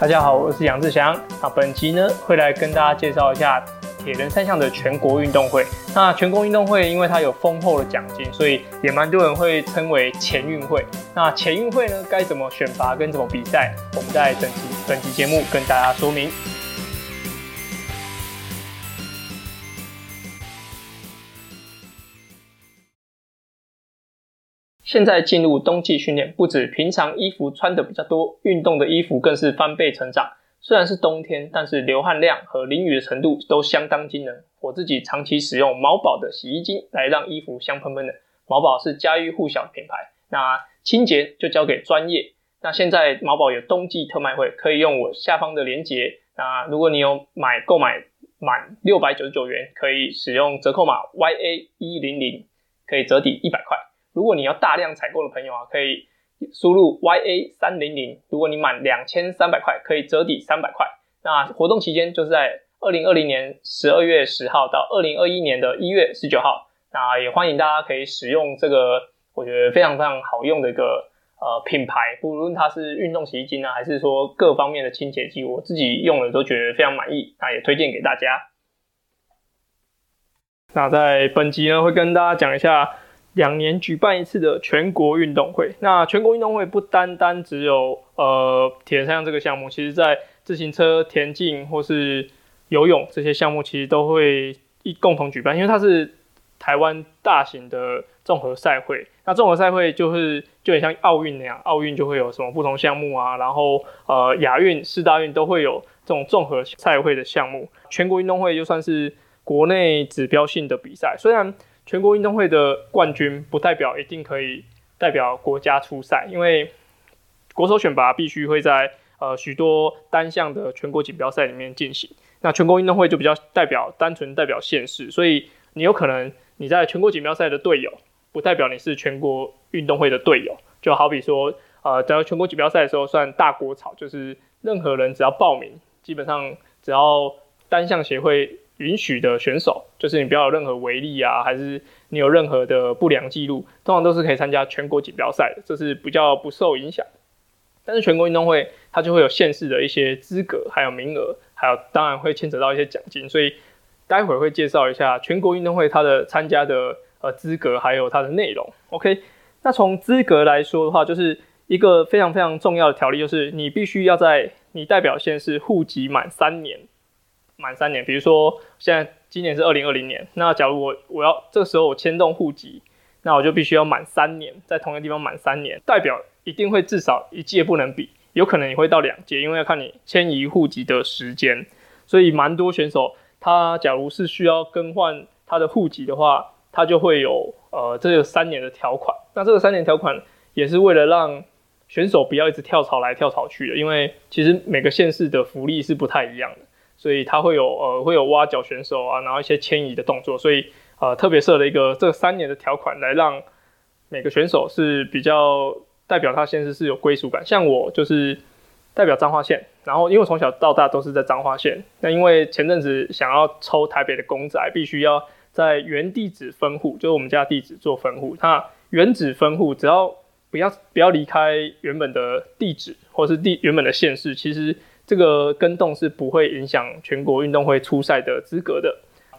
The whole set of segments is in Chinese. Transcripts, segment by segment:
大家好，我是杨志祥。那本集呢会来跟大家介绍一下铁人三项的全国运动会。那全国运动会因为它有丰厚的奖金，所以也蛮多人会称为前运会。那前运会呢该怎么选拔跟怎么比赛？我们在整集本集节目跟大家说明。现在进入冬季训练，不止平常衣服穿的比较多，运动的衣服更是翻倍成长。虽然是冬天，但是流汗量和淋雨的程度都相当惊人。我自己长期使用毛宝的洗衣精来让衣服香喷喷的。毛宝是家喻户晓的品牌，那清洁就交给专业。那现在毛宝有冬季特卖会，可以用我下方的链接。那如果你有买购买满六百九十九元，可以使用折扣码 YA 一零零，可以折抵一百块。如果你要大量采购的朋友啊，可以输入 YA 三零零。如果你满两千三百块，可以折抵三百块。那活动期间就是在二零二零年十二月十号到二零二一年的一月十九号。那也欢迎大家可以使用这个，我觉得非常非常好用的一个呃品牌，不论它是运动洗衣精呢，还是说各方面的清洁剂，我自己用了都觉得非常满意，那也推荐给大家。那在本集呢，会跟大家讲一下。两年举办一次的全国运动会，那全国运动会不单单只有呃铁人三项这个项目，其实在自行车、田径或是游泳这些项目，其实都会一共同举办，因为它是台湾大型的综合赛会。那综合赛会就是就很像奥运那样，奥运就会有什么不同项目啊，然后呃亚运、四大运都会有这种综合赛会的项目。全国运动会就算是国内指标性的比赛，虽然。全国运动会的冠军不代表一定可以代表国家出赛，因为国手选拔必须会在呃许多单项的全国锦标赛里面进行。那全国运动会就比较代表单纯代表县市，所以你有可能你在全国锦标赛的队友，不代表你是全国运动会的队友。就好比说，呃，在全国锦标赛的时候算大国草，就是任何人只要报名，基本上只要单项协会。允许的选手，就是你不要有任何违例啊，还是你有任何的不良记录，通常都是可以参加全国锦标赛的，这是比较不受影响。但是全国运动会它就会有限制的一些资格，还有名额，还有当然会牵扯到一些奖金，所以待会儿会介绍一下全国运动会它的参加的呃资格，还有它的内容。OK，那从资格来说的话，就是一个非常非常重要的条例，就是你必须要在你代表县市户籍满三年。满三年，比如说现在今年是二零二零年，那假如我我要这个时候我迁动户籍，那我就必须要满三年，在同一个地方满三年，代表一定会至少一届不能比，有可能也会到两届，因为要看你迁移户籍的时间。所以蛮多选手，他假如是需要更换他的户籍的话，他就会有呃这个三年的条款。那这个三年条款也是为了让选手不要一直跳槽来跳槽去的，因为其实每个县市的福利是不太一样的。所以他会有呃会有挖角选手啊，然后一些迁移的动作，所以呃特别设了一个这三年的条款来让每个选手是比较代表他现实是有归属感。像我就是代表彰化县，然后因为从小到大都是在彰化县，那因为前阵子想要抽台北的公仔，必须要在原地址分户，就是我们家地址做分户。那原址分户只要不要不要离开原本的地址或是地原本的县市，其实。这个跟动是不会影响全国运动会出赛的资格的。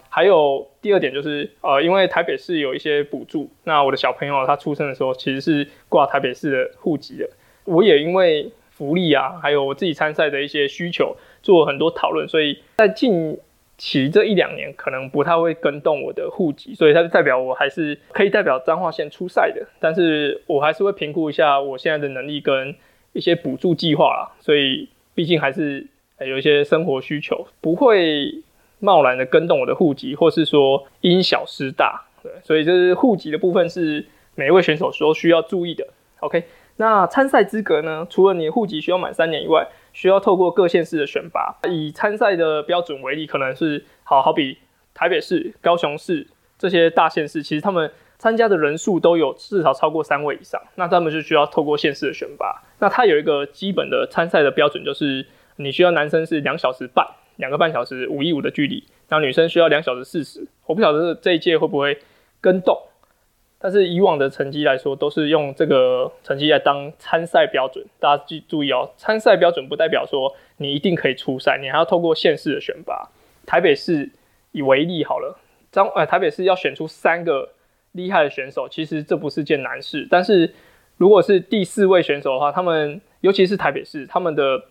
还有第二点就是，呃，因为台北市有一些补助，那我的小朋友他出生的时候其实是挂台北市的户籍的。我也因为福利啊，还有我自己参赛的一些需求，做很多讨论，所以在近期这一两年可能不太会跟动我的户籍，所以它就代表我还是可以代表彰化县出赛的。但是我还是会评估一下我现在的能力跟一些补助计划啦，所以。毕竟还是有一些生活需求，不会贸然的跟动我的户籍，或是说因小失大，对，所以就是户籍的部分是每一位选手都需要注意的。OK，那参赛资格呢？除了你户籍需要满三年以外，需要透过各县市的选拔。以参赛的标准为例，可能是好好比台北市、高雄市这些大县市，其实他们。参加的人数都有至少超过三位以上，那他们就需要透过县市的选拔。那它有一个基本的参赛的标准，就是你需要男生是两小时半，两个半小时五一五的距离，然后女生需要两小时四十。我不晓得这一届会不会跟动，但是以往的成绩来说，都是用这个成绩来当参赛标准。大家记注意哦，参赛标准不代表说你一定可以出赛，你还要透过县市的选拔。台北市以为例好了，张呃台北市要选出三个厉害的选手，其实这不是件难事。但是如果是第四位选手的话，他们尤其是台北市，他们的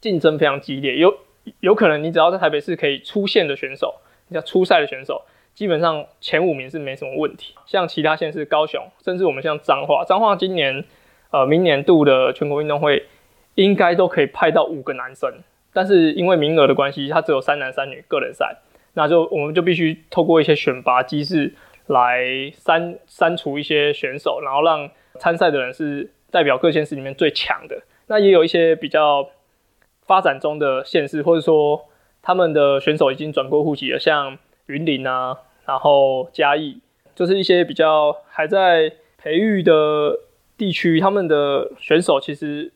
竞争非常激烈，有有可能你只要在台北市可以出现的选手，你叫出赛的选手。基本上前五名是没什么问题，像其他县市高雄，甚至我们像彰化，彰化今年呃明年度的全国运动会应该都可以派到五个男生，但是因为名额的关系，它只有三男三女个人赛，那就我们就必须透过一些选拔机制来删删除一些选手，然后让参赛的人是代表各县市里面最强的。那也有一些比较发展中的县市，或者说他们的选手已经转过户籍了，像云林啊。然后嘉义就是一些比较还在培育的地区，他们的选手其实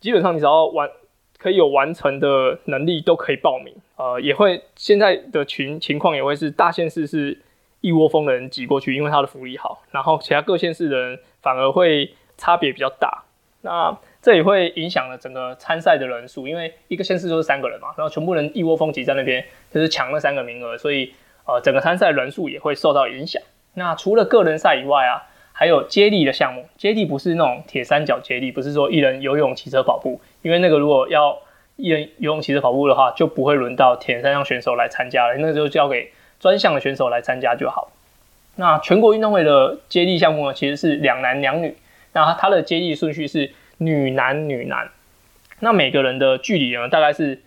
基本上你只要完可以有完成的能力都可以报名。呃，也会现在的群情况也会是大县市是一窝蜂的人挤过去，因为他的福利好，然后其他各县市的人反而会差别比较大。那这也会影响了整个参赛的人数，因为一个县市就是三个人嘛，然后全部人一窝蜂挤在那边，就是抢那三个名额，所以。呃，整个参赛人数也会受到影响。那除了个人赛以外啊，还有接力的项目。接力不是那种铁三角接力，不是说一人游泳、骑车、跑步。因为那个如果要一人游泳、骑车、跑步的话，就不会轮到铁三项选手来参加了，那个就交给专项的选手来参加就好。那全国运动会的接力项目呢，其实是两男两女。那它的接力顺序是女男女男。那每个人的距离呢，大概是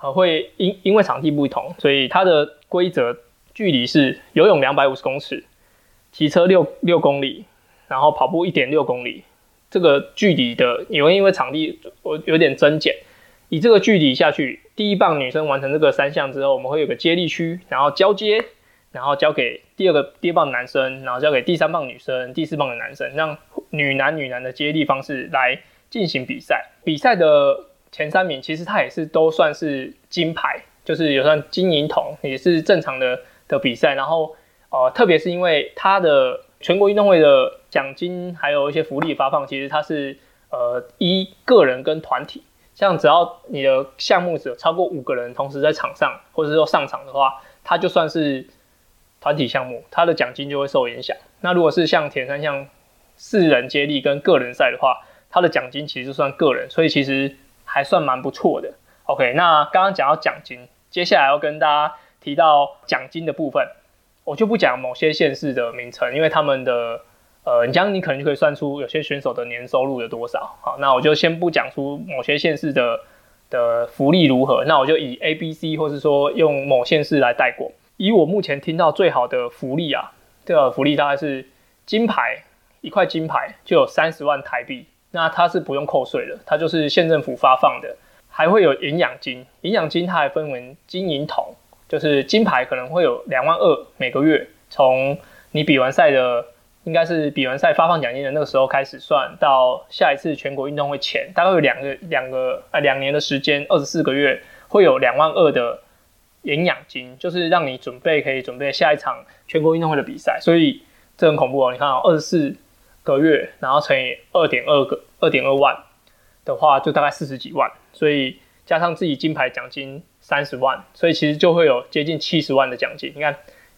呃会因因为场地不同，所以它的规则。距离是游泳两百五十公尺，骑车六六公里，然后跑步一点六公里。这个距离的，因为因为场地我有点增减，以这个距离下去，第一棒女生完成这个三项之后，我们会有个接力区，然后交接，然后交给第二个第二棒男生，然后交给第三棒女生，第四棒的男生，让女男女男的接力方式来进行比赛。比赛的前三名其实他也是都算是金牌，就是有算金银铜，也是正常的。的比赛，然后呃，特别是因为它的全国运动会的奖金还有一些福利发放，其实它是呃一个人跟团体，像只要你的项目只有超过五个人同时在场上或者说上场的话，它就算是团体项目，它的奖金就会受影响。那如果是像铁三项四人接力跟个人赛的话，它的奖金其实算个人，所以其实还算蛮不错的。OK，那刚刚讲到奖金，接下来要跟大家。提到奖金的部分，我就不讲某些县市的名称，因为他们的呃，你这样你可能就可以算出有些选手的年收入有多少。好，那我就先不讲出某些县市的的福利如何，那我就以 A、B、C 或是说用某县市来带过。以我目前听到最好的福利啊，这个福利大概是金牌一块金牌就有三十万台币，那它是不用扣税的，它就是县政府发放的，还会有营养金，营养金它还分为金银铜。就是金牌可能会有两万二每个月，从你比完赛的，应该是比完赛发放奖金的那个时候开始算，到下一次全国运动会前，大概有两个两个呃两年的时间，二十四个月会有两万二的营养金，就是让你准备可以准备下一场全国运动会的比赛，所以这很恐怖哦。你看啊，二十四个月，然后乘以二点二个二点二万的话，就大概四十几万，所以加上自己金牌奖金。三十万，所以其实就会有接近七十万的奖金。你看，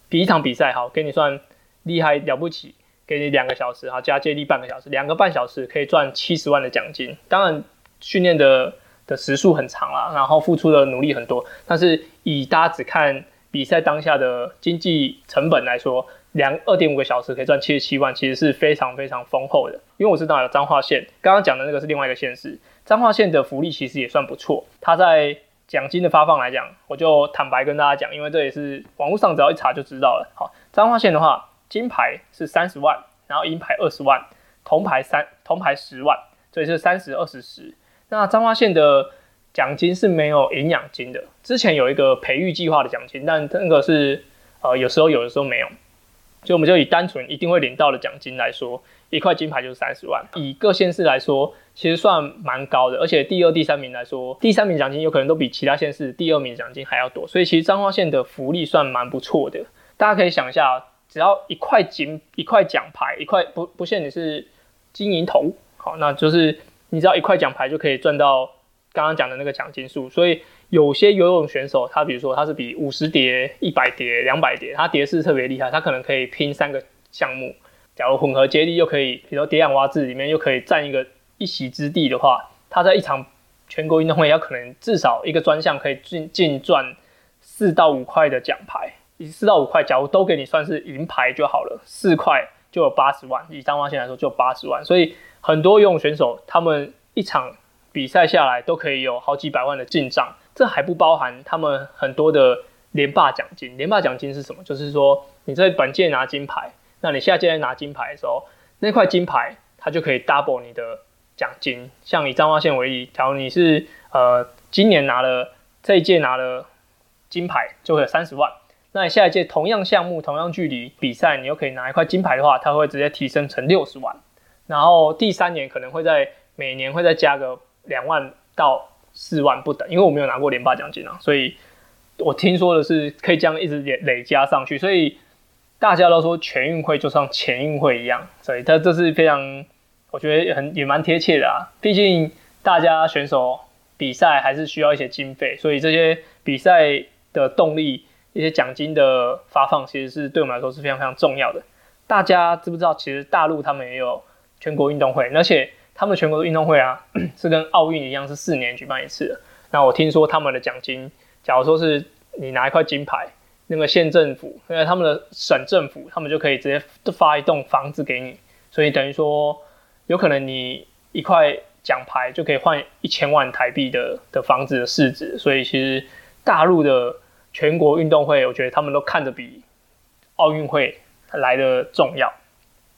比一场比赛好，给你算厉害了不起，给你两个小时，好加接力半个小时，两个半小时可以赚七十万的奖金。当然，训练的的时数很长啦，然后付出的努力很多，但是以大家只看比赛当下的经济成本来说，两二点五个小时可以赚七十七万，其实是非常非常丰厚的。因为我知道有彰化县，刚刚讲的那个是另外一个县市，彰化县的福利其实也算不错，它在。奖金的发放来讲，我就坦白跟大家讲，因为这也是网络上只要一查就知道了。好，彰化县的话，金牌是三十万，然后银牌二十万，铜牌三铜牌十万，所以是三十二十十。那彰化县的奖金是没有营养金的，之前有一个培育计划的奖金，但那个是呃有时候有的时候没有，所以我们就以单纯一定会领到的奖金来说。一块金牌就是三十万，以各县市来说，其实算蛮高的。而且第二、第三名来说，第三名奖金有可能都比其他县市第二名奖金还要多。所以其实彰化县的福利算蛮不错的。大家可以想一下，只要一块金一块奖牌，一块不不限你是金银铜，好，那就是你只要一块奖牌就可以赚到刚刚讲的那个奖金数。所以有些游泳选手，他比如说他是比五十叠、一百叠、两百叠，他叠式特别厉害，他可能可以拼三个项目。假如混合接力又可以，比如说叠氧蛙字里面又可以占一个一席之地的话，他在一场全国运动会要可能至少一个专项可以进进赚四到五块的奖牌。以四到五块，假如都给你算是银牌就好了，四块就有八十万。以张花线来说，就八十万。所以很多游泳选手他们一场比赛下来都可以有好几百万的进账，这还不包含他们很多的连霸奖金。连霸奖金是什么？就是说你在本届拿金牌。那你下届拿金牌的时候，那块金牌它就可以 double 你的奖金。像以彰化县为例，假如你是呃今年拿了这一届拿了金牌，就会有三十万。那你下一届同样项目、同样距离比赛，你又可以拿一块金牌的话，它会直接提升成六十万。然后第三年可能会在每年会再加个两万到四万不等，因为我没有拿过连霸奖金啊，所以我听说的是可以这样一直累累加上去，所以。大家都说全运会就像前运会一样，所以它这是非常，我觉得很也蛮贴切的啊。毕竟大家选手比赛还是需要一些经费，所以这些比赛的动力、一些奖金的发放，其实是对我们来说是非常非常重要的。大家知不知道，其实大陆他们也有全国运动会，而且他们全国的运动会啊，是跟奥运一样，是四年举办一次的。那我听说他们的奖金，假如说是你拿一块金牌。那个县政府，因为他们的省政府，他们就可以直接发一栋房子给你，所以等于说，有可能你一块奖牌就可以换一千万台币的的房子的市值。所以其实大陆的全国运动会，我觉得他们都看着比奥运会来的重要，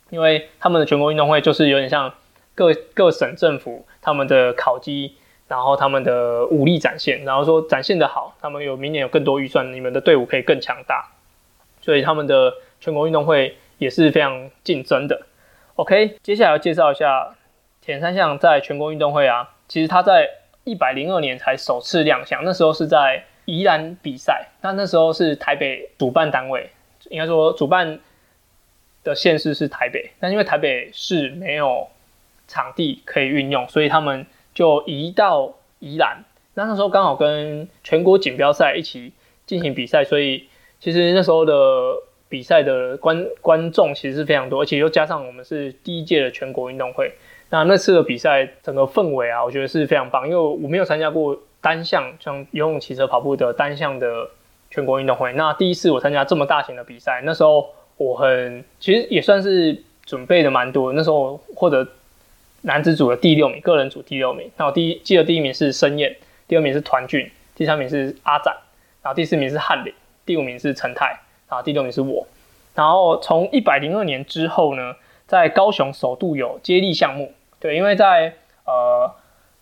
因为他们的全国运动会就是有点像各各省政府他们的考绩。然后他们的武力展现，然后说展现的好，他们有明年有更多预算，你们的队伍可以更强大，所以他们的全国运动会也是非常竞争的。OK，接下来要介绍一下田三项在全国运动会啊，其实他在一百零二年才首次亮相，那时候是在宜兰比赛，那那时候是台北主办单位，应该说主办的县市是台北，但因为台北市没有场地可以运用，所以他们。就移到宜兰，那那时候刚好跟全国锦标赛一起进行比赛，所以其实那时候的比赛的观观众其实是非常多，而且又加上我们是第一届的全国运动会，那那次的比赛整个氛围啊，我觉得是非常棒，因为我没有参加过单项像游泳、骑车、跑步的单项的全国运动会，那第一次我参加这么大型的比赛，那时候我很其实也算是准备的蛮多，那时候获得。男子组的第六名，个人组第六名。那我第一记得第一名是申燕，第二名是团俊，第三名是阿展，然后第四名是翰林，第五名是陈泰，然后第六名是我。然后从一百零二年之后呢，在高雄首度有接力项目。对，因为在呃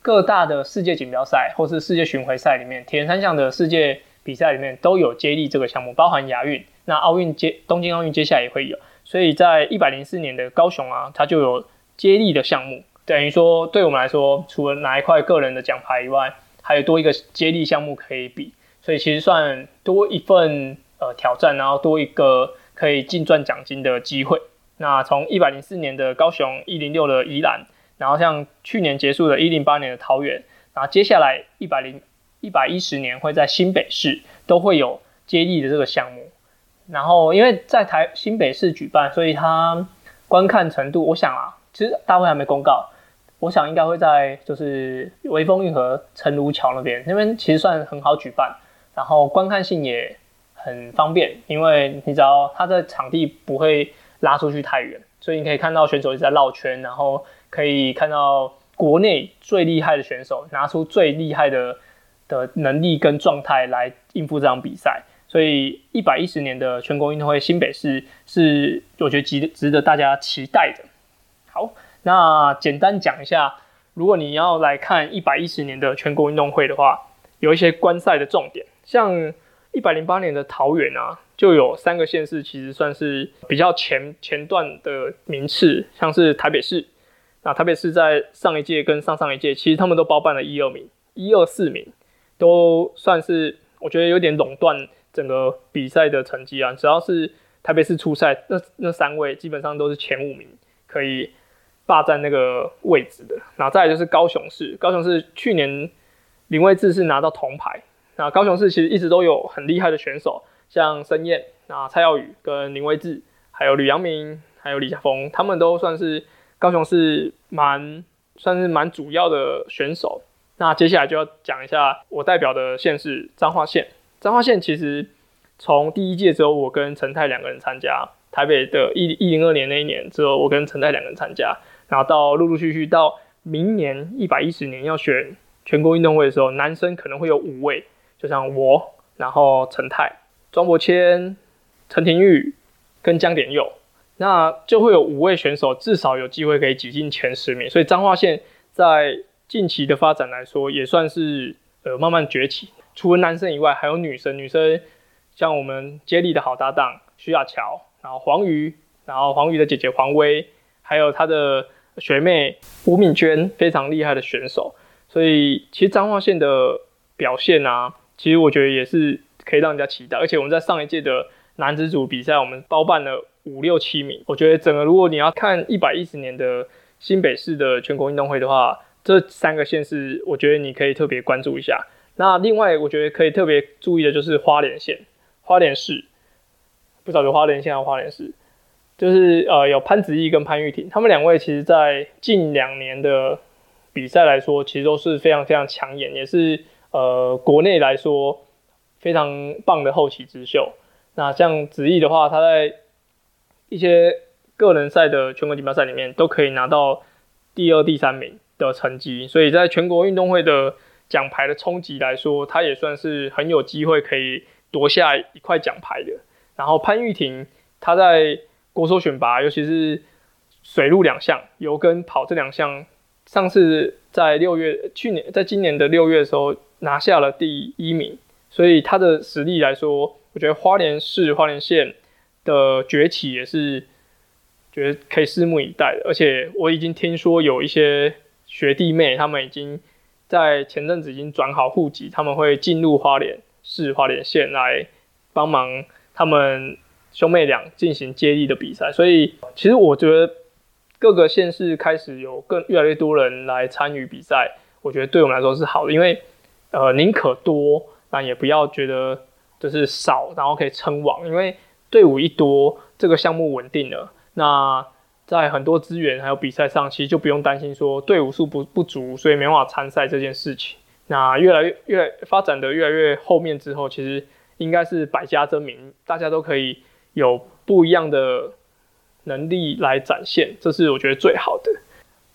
各大的世界锦标赛或是世界巡回赛里面，铁人三项的世界比赛里面都有接力这个项目，包含亚运。那奥运接东京奥运接下来也会有，所以在一百零四年的高雄啊，它就有接力的项目。等于说，对我们来说，除了拿一块个人的奖牌以外，还有多一个接力项目可以比，所以其实算多一份呃挑战，然后多一个可以净赚奖金的机会。那从一百零四年的高雄，一零六的宜兰，然后像去年结束的一零八年的桃园，然后接下来一百零一百一十年会在新北市都会有接力的这个项目。然后因为在台新北市举办，所以它观看程度，我想啊，其实大会还没公告。我想应该会在就是微风运河陈如桥那边，那边其实算很好举办，然后观看性也很方便，因为你知道它的场地不会拉出去太远，所以你可以看到选手一直在绕圈，然后可以看到国内最厉害的选手拿出最厉害的的能力跟状态来应付这场比赛，所以一百一十年的全国运动会新北市是我觉得值值得大家期待的。好。那简单讲一下，如果你要来看一百一十年的全国运动会的话，有一些观赛的重点，像一百零八年的桃园啊，就有三个县市其实算是比较前前段的名次，像是台北市，那台北市在上一届跟上上一届，其实他们都包办了一二名，一二四名都算是我觉得有点垄断整个比赛的成绩啊，只要是台北市初赛那那三位基本上都是前五名，可以霸占那个位置的。然后再就是高雄市，高雄市去年林威志是拿到铜牌。那高雄市其实一直都有很厉害的选手，像申燕、那蔡耀宇跟林威志，还有吕阳明，还有李家峰，他们都算是高雄是蛮算是蛮主要的选手。那接下来就要讲一下我代表的县市彰化县。彰化县其实从第一届之后，我跟陈泰两个人参加台北的一一零二年那一年之后，我跟陈泰两个人参加，然后到陆陆续续到明年一百一十年要选全国运动会的时候，男生可能会有五位。就像我，然后陈泰、庄伯谦、陈廷玉跟江典佑，那就会有五位选手至少有机会可以挤进前十名。所以彰化县在近期的发展来说，也算是呃慢慢崛起。除了男生以外，还有女生。女生像我们接力的好搭档徐亚乔，然后黄瑜，然后黄瑜的姐姐黄薇，还有她的学妹吴敏娟，非常厉害的选手。所以其实彰化县的表现啊。其实我觉得也是可以让人家期待，而且我们在上一届的男子组比赛，我们包办了五六七名。我觉得整个如果你要看一百一十年的新北市的全国运动会的话，这三个县市，我觉得你可以特别关注一下。那另外，我觉得可以特别注意的就是花莲县、花莲市，不知道有花莲县还是花莲市，就是呃有潘子毅跟潘玉婷，他们两位其实在近两年的比赛来说，其实都是非常非常抢眼，也是。呃，国内来说非常棒的后起之秀。那像子毅的话，他在一些个人赛的全国锦标赛里面都可以拿到第二、第三名的成绩，所以在全国运动会的奖牌的冲击来说，他也算是很有机会可以夺下一块奖牌的。然后潘玉婷，他在国手选拔，尤其是水陆两项，游跟跑这两项，上次在六月，去年在今年的六月的时候。拿下了第一名，所以他的实力来说，我觉得花莲市花莲县的崛起也是觉得可以拭目以待的。而且我已经听说有一些学弟妹，他们已经在前阵子已经转好户籍，他们会进入花莲市花莲县来帮忙他们兄妹俩进行接力的比赛。所以其实我觉得各个县市开始有更越来越多人来参与比赛，我觉得对我们来说是好的，因为。呃，宁可多，那也不要觉得就是少，然后可以称王。因为队伍一多，这个项目稳定了，那在很多资源还有比赛上，其实就不用担心说队伍数不不足，所以没办法参赛这件事情。那越来越越发展的越来越后面之后，其实应该是百家争鸣，大家都可以有不一样的能力来展现，这是我觉得最好的。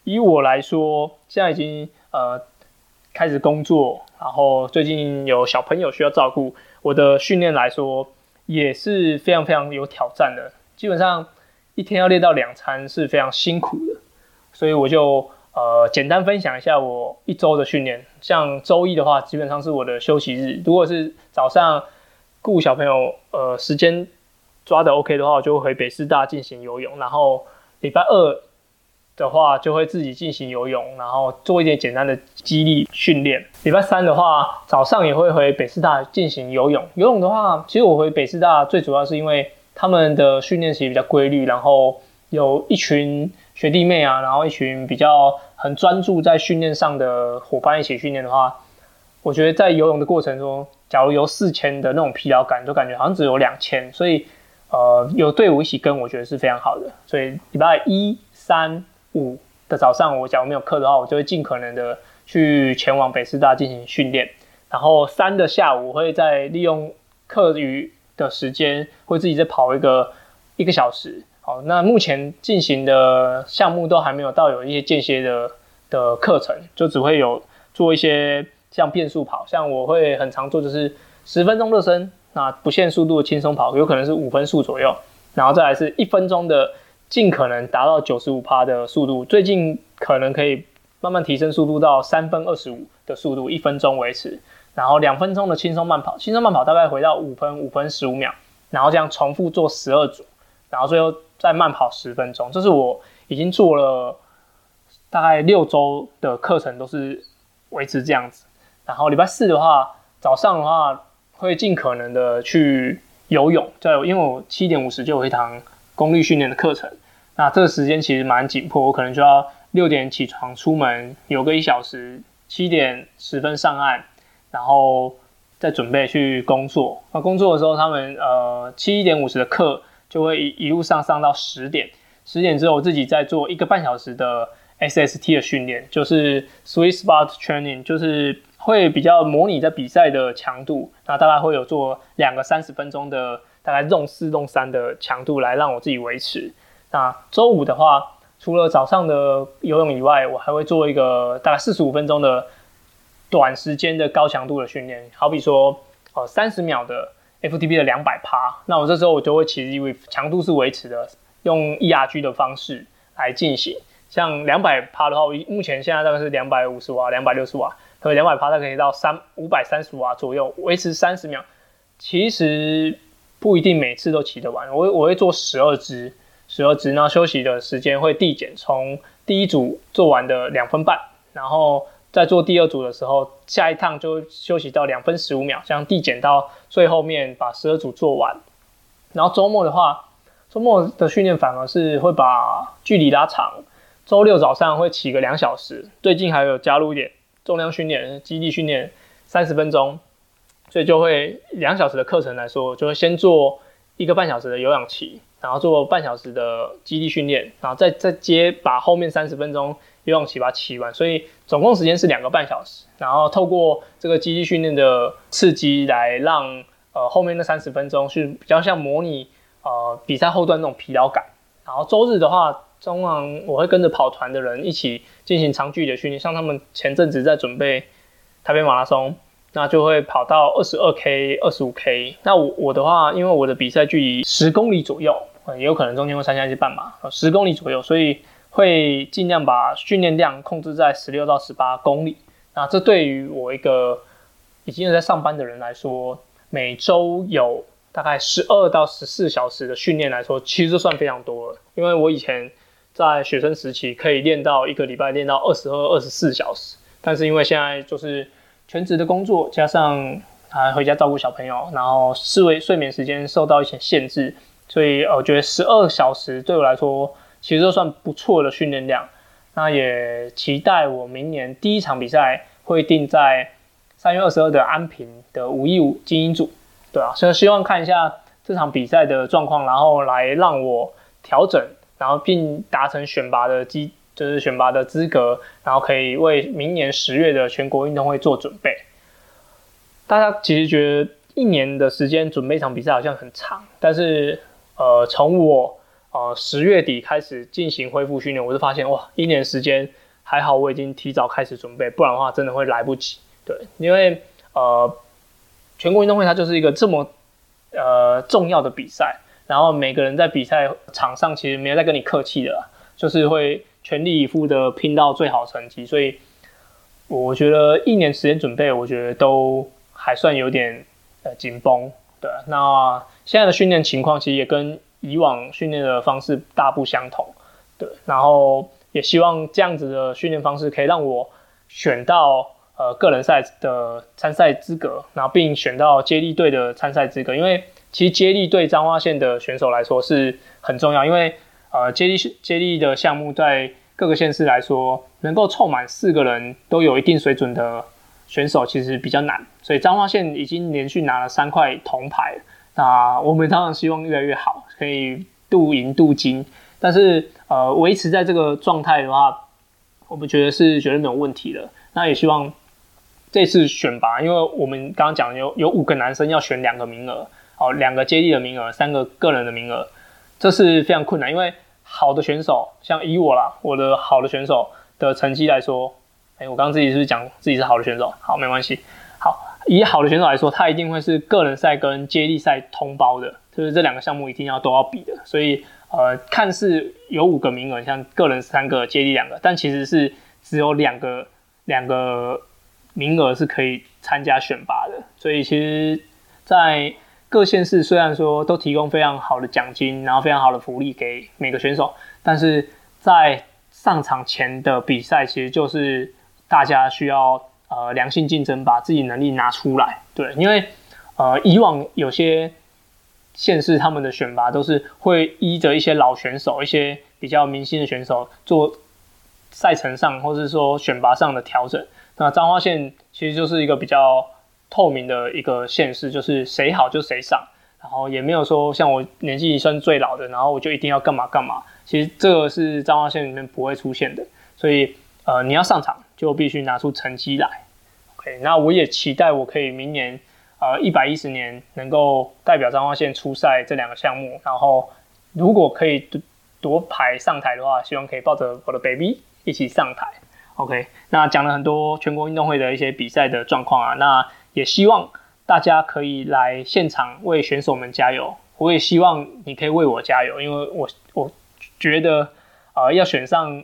以我来说，现在已经呃。开始工作，然后最近有小朋友需要照顾，我的训练来说也是非常非常有挑战的。基本上一天要练到两餐是非常辛苦的，所以我就呃简单分享一下我一周的训练。像周一的话，基本上是我的休息日。如果是早上顾小朋友呃时间抓的 OK 的话，我就回北师大进行游泳。然后礼拜二。的话就会自己进行游泳，然后做一点简单的肌力训练。礼拜三的话，早上也会回北师大进行游泳。游泳的话，其实我回北师大最主要是因为他们的训练其实比较规律，然后有一群学弟妹啊，然后一群比较很专注在训练上的伙伴一起训练的话，我觉得在游泳的过程中，假如游四千的那种疲劳感，都感觉好像只有两千，所以呃有队伍一起跟，我觉得是非常好的。所以礼拜一、三。五的早上，我假如没有课的话，我就会尽可能的去前往北师大进行训练。然后三的下午，我会再利用课余的时间，会自己再跑一个一个小时。好，那目前进行的项目都还没有到有一些间歇的的课程，就只会有做一些像变速跑，像我会很常做就是十分钟热身，那不限速度轻松跑，有可能是五分速左右，然后再来是一分钟的。尽可能达到九十五趴的速度，最近可能可以慢慢提升速度到三分二十五的速度，一分钟维持，然后两分钟的轻松慢跑，轻松慢跑大概回到五分五分十五秒，然后这样重复做十二组，然后最后再慢跑十分钟，这是我已经做了大概六周的课程，都是维持这样子。然后礼拜四的话，早上的话会尽可能的去游泳，在因为我七点五十就有一堂功率训练的课程，那这个时间其实蛮紧迫，我可能就要六点起床出门，有个一小时，七点十分上岸，然后再准备去工作。那工作的时候，他们呃七点五十的课就会一一路上上到十点，十点之后我自己再做一个半小时的 SST 的训练，就是 Sweet Spot Training，就是。会比较模拟在比赛的强度，那大概会有做两个三十分钟的，大概用四用三的强度来让我自己维持。那周五的话，除了早上的游泳以外，我还会做一个大概四十五分钟的短时间的高强度的训练，好比说呃三十秒的 FTP 的两百趴，那我这时候我就会其实因为强度是维持的，用 ERG 的方式来进行。像两百趴的话，我目前现在大概是两百五十瓦、两百六十瓦。可两百趴，它可以到三五百三十瓦左右，维持三十秒。其实不一定每次都骑得完，我我会做十二支，十二支，然后休息的时间会递减，从第一组做完的两分半，然后再做第二组的时候，下一趟就休息到两分十五秒，这样递减到最后面把十二组做完。然后周末的话，周末的训练反而是会把距离拉长，周六早上会骑个两小时，最近还有加入一点。重量训练、基地训练三十分钟，所以就会两小时的课程来说，就会先做一个半小时的有氧骑，然后做半小时的基地训练，然后再再接把后面三十分钟有氧骑把它骑完，所以总共时间是两个半小时。然后透过这个基地训练的刺激，来让呃后面那三十分钟是比较像模拟呃比赛后段那种疲劳感。然后周日的话。中常我会跟着跑团的人一起进行长距离的训练，像他们前阵子在准备台北马拉松，那就会跑到二十二 K、二十五 K。那我我的话，因为我的比赛距离十公里左右，也有可能中间会参加一些半马，十公里左右，所以会尽量把训练量控制在十六到十八公里。那这对于我一个已经有在上班的人来说，每周有大概十二到十四小时的训练来说，其实算非常多了，因为我以前。在学生时期可以练到一个礼拜练到二十二、二十四小时，但是因为现在就是全职的工作，加上还回家照顾小朋友，然后视为睡眠时间受到一些限制，所以我觉得十二小时对我来说其实都算不错的训练量。那也期待我明年第一场比赛会定在三月二十二的安平的五一五精英组，对啊，所以希望看一下这场比赛的状况，然后来让我调整。然后并达成选拔的机，就是选拔的资格，然后可以为明年十月的全国运动会做准备。大家其实觉得一年的时间准备一场比赛好像很长，但是呃，从我呃十月底开始进行恢复训练，我就发现哇，一年时间还好我已经提早开始准备，不然的话真的会来不及。对，因为呃，全国运动会它就是一个这么呃重要的比赛。然后每个人在比赛场上其实没有在跟你客气的，就是会全力以赴的拼到最好成绩。所以我觉得一年时间准备，我觉得都还算有点呃紧绷。对，那现在的训练情况其实也跟以往训练的方式大不相同。对，然后也希望这样子的训练方式可以让我选到呃个人赛的参赛资格，然后并选到接力队的参赛资格，因为。其实接力对彰化县的选手来说是很重要，因为呃接力接力的项目在各个县市来说，能够凑满四个人都有一定水准的选手其实比较难，所以彰化县已经连续拿了三块铜牌，那我们当然希望越来越好，可以镀银镀金，但是呃维持在这个状态的话，我们觉得是绝对没有问题的。那也希望这次选拔，因为我们刚刚讲有有五个男生要选两个名额。好，两个接力的名额，三个个人的名额，这是非常困难。因为好的选手，像以我啦，我的好的选手的成绩来说，哎，我刚刚自己是讲自己是好的选手？好，没关系。好，以好的选手来说，他一定会是个人赛跟接力赛通包的，就是这两个项目一定要都要比的。所以，呃，看似有五个名额，像个人三个，接力两个，但其实是只有两个两个名额是可以参加选拔的。所以，其实，在各县市虽然说都提供非常好的奖金，然后非常好的福利给每个选手，但是在上场前的比赛，其实就是大家需要呃良性竞争，把自己能力拿出来。对，因为呃以往有些县市他们的选拔都是会依着一些老选手、一些比较明星的选手做赛程上或是说选拔上的调整。那彰化县其实就是一个比较透明的一个县市，就是谁好就谁上，然后也没有说像我年纪算最老的，然后我就一定要干嘛干嘛。其实这个是彰化县里面不会出现的，所以呃你要上场就必须拿出成绩来。OK，那我也期待我可以明年。呃，一百一十年能够代表彰化县出赛这两个项目，然后如果可以夺牌上台的话，希望可以抱着我的 baby 一起上台。OK，那讲了很多全国运动会的一些比赛的状况啊，那也希望大家可以来现场为选手们加油。我也希望你可以为我加油，因为我我觉得呃要选上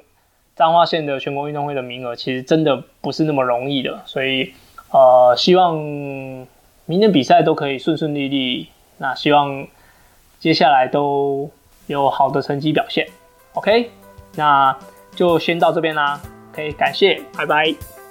彰化县的全国运动会的名额，其实真的不是那么容易的，所以呃希望。明年比赛都可以顺顺利利，那希望接下来都有好的成绩表现。OK，那就先到这边啦。OK，感谢，拜拜。